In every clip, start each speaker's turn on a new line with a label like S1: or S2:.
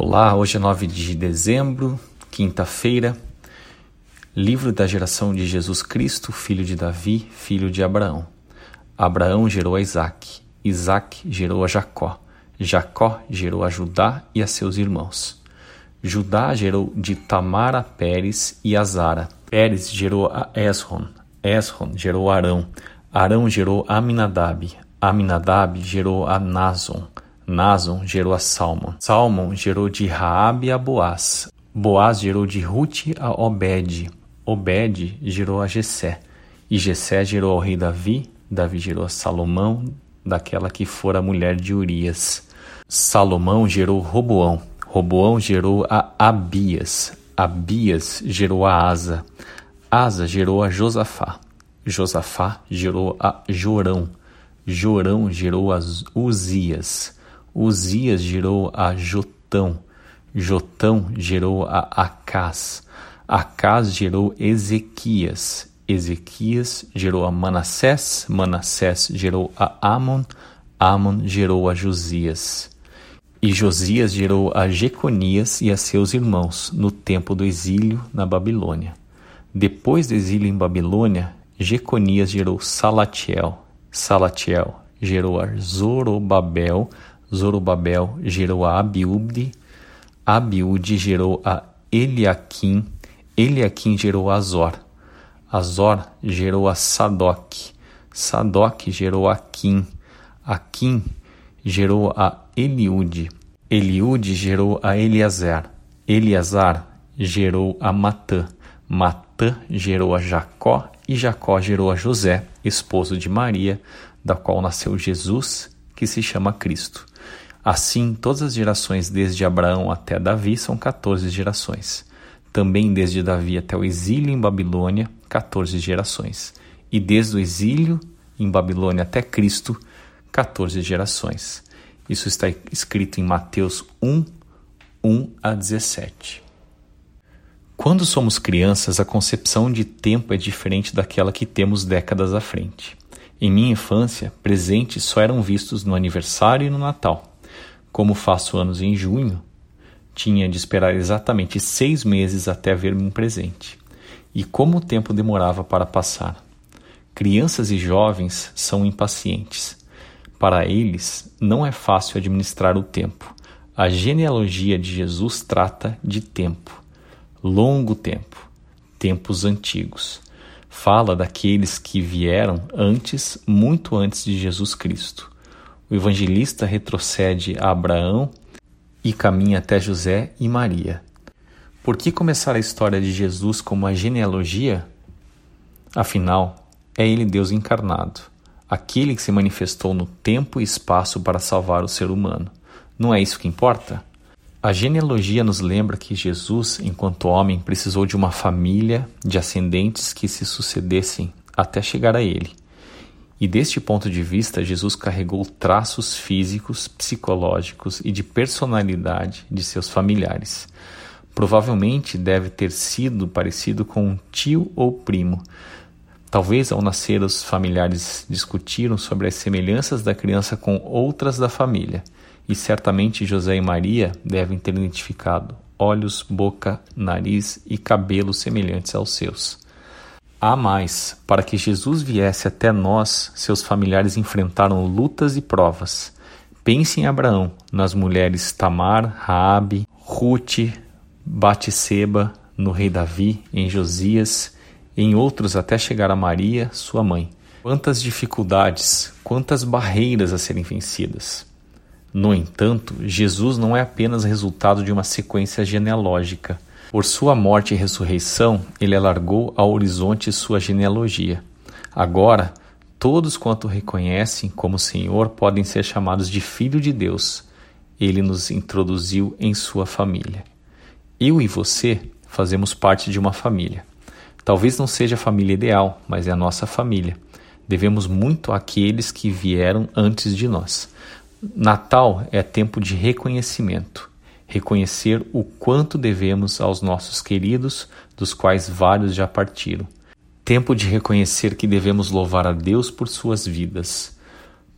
S1: Olá, hoje é 9 de dezembro, quinta-feira. Livro da geração de Jesus Cristo, filho de Davi, filho de Abraão. Abraão gerou a Isaac, Isaac gerou a Jacó, Jacó gerou a Judá e a seus irmãos. Judá gerou de Tamar a Pérez e a Zara. Pérez gerou a Esron, Esron gerou a Arão, Arão gerou a Aminadab, Aminadab gerou a Nazon, Nazon gerou a Salmon. Salmon gerou de Raabe a Boaz. Boaz gerou de Ruth a Obed. Obed gerou a Jessé. E Jessé gerou ao rei Davi. Davi gerou a Salomão, daquela que fora mulher de Urias. Salomão gerou Roboão. Roboão gerou a Abias. Abias gerou a Asa. Asa gerou a Josafá. Josafá gerou a Jorão. Jorão gerou a Uzias. Uzias gerou a Jotão, Jotão gerou a Acás, Acás gerou Ezequias, Ezequias gerou a Manassés, Manassés gerou a Amon, Amon gerou a Josias. E Josias gerou a Jeconias e a seus irmãos no tempo do exílio na Babilônia. Depois do exílio em Babilônia, Jeconias gerou Salatiel, Salatiel gerou a Zorobabel, Zorobabel gerou a Abiúde, Abiúde gerou a Eliaquim, Eliaquim gerou a Azor, Azor gerou a Sadoc, Sadoc gerou a Aquim, Aquim gerou a Eliude, Eliude gerou a Eleazar, Eleazar gerou a Matã, Matã gerou a Jacó e Jacó gerou a José, esposo de Maria, da qual nasceu Jesus, que se chama Cristo. Assim, todas as gerações desde Abraão até Davi são 14 gerações. Também desde Davi até o exílio em Babilônia, 14 gerações. E desde o exílio em Babilônia até Cristo, 14 gerações. Isso está escrito em Mateus 1, 1 a 17. Quando somos crianças, a concepção de tempo é diferente daquela que temos décadas à frente. Em minha infância, presentes só eram vistos no aniversário e no Natal. Como faço anos em junho, tinha de esperar exatamente seis meses até ver-me um presente. E como o tempo demorava para passar. Crianças e jovens são impacientes. Para eles, não é fácil administrar o tempo. A genealogia de Jesus trata de tempo, longo tempo, tempos antigos. Fala daqueles que vieram antes, muito antes de Jesus Cristo o evangelista retrocede a Abraão e caminha até José e Maria. Por que começar a história de Jesus como uma genealogia? Afinal, é ele Deus encarnado, aquele que se manifestou no tempo e espaço para salvar o ser humano. Não é isso que importa? A genealogia nos lembra que Jesus, enquanto homem, precisou de uma família de ascendentes que se sucedessem até chegar a ele. E deste ponto de vista, Jesus carregou traços físicos, psicológicos e de personalidade de seus familiares. Provavelmente deve ter sido parecido com um tio ou primo. Talvez ao nascer os familiares discutiram sobre as semelhanças da criança com outras da família, e certamente José e Maria devem ter identificado olhos, boca, nariz e cabelo semelhantes aos seus. Há mais. Para que Jesus viesse até nós, seus familiares enfrentaram lutas e provas. Pense em Abraão, nas mulheres Tamar, Raabe, Ruth, Batseba, no rei Davi, em Josias, em outros até chegar a Maria, sua mãe. Quantas dificuldades, quantas barreiras a serem vencidas. No entanto, Jesus não é apenas resultado de uma sequência genealógica por sua morte e ressurreição, ele alargou ao horizonte sua genealogia. Agora, todos quanto reconhecem como Senhor podem ser chamados de Filho de Deus. Ele nos introduziu em sua família. Eu e você fazemos parte de uma família. Talvez não seja a família ideal, mas é a nossa família. Devemos muito àqueles que vieram antes de nós. Natal é tempo de reconhecimento reconhecer o quanto devemos aos nossos queridos, dos quais vários já partiram. Tempo de reconhecer que devemos louvar a Deus por suas vidas.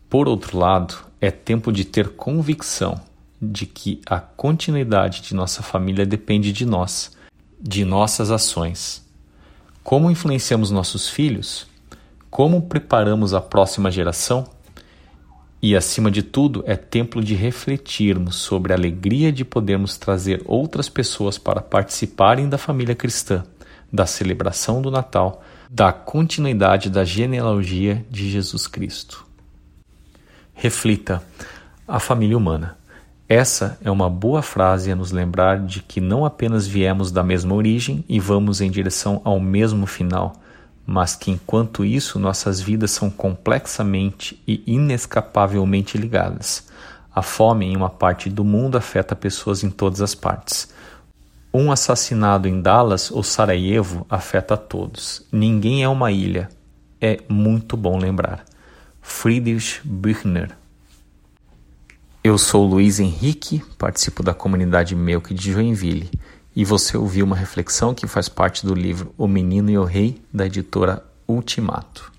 S1: Por outro lado, é tempo de ter convicção de que a continuidade de nossa família depende de nós, de nossas ações. Como influenciamos nossos filhos? Como preparamos a próxima geração? E, acima de tudo, é tempo de refletirmos sobre a alegria de podermos trazer outras pessoas para participarem da família cristã, da celebração do Natal, da continuidade da genealogia de Jesus Cristo. Reflita a família humana. Essa é uma boa frase a nos lembrar de que não apenas viemos da mesma origem e vamos em direção ao mesmo final mas que enquanto isso nossas vidas são complexamente e inescapavelmente ligadas. A fome em uma parte do mundo afeta pessoas em todas as partes. Um assassinado em Dallas ou Sarajevo afeta a todos. Ninguém é uma ilha. É muito bom lembrar. Friedrich Büchner Eu sou Luiz Henrique, participo da comunidade Melk de Joinville e você ouviu uma reflexão que faz parte do livro O Menino e o Rei, da editora Ultimato.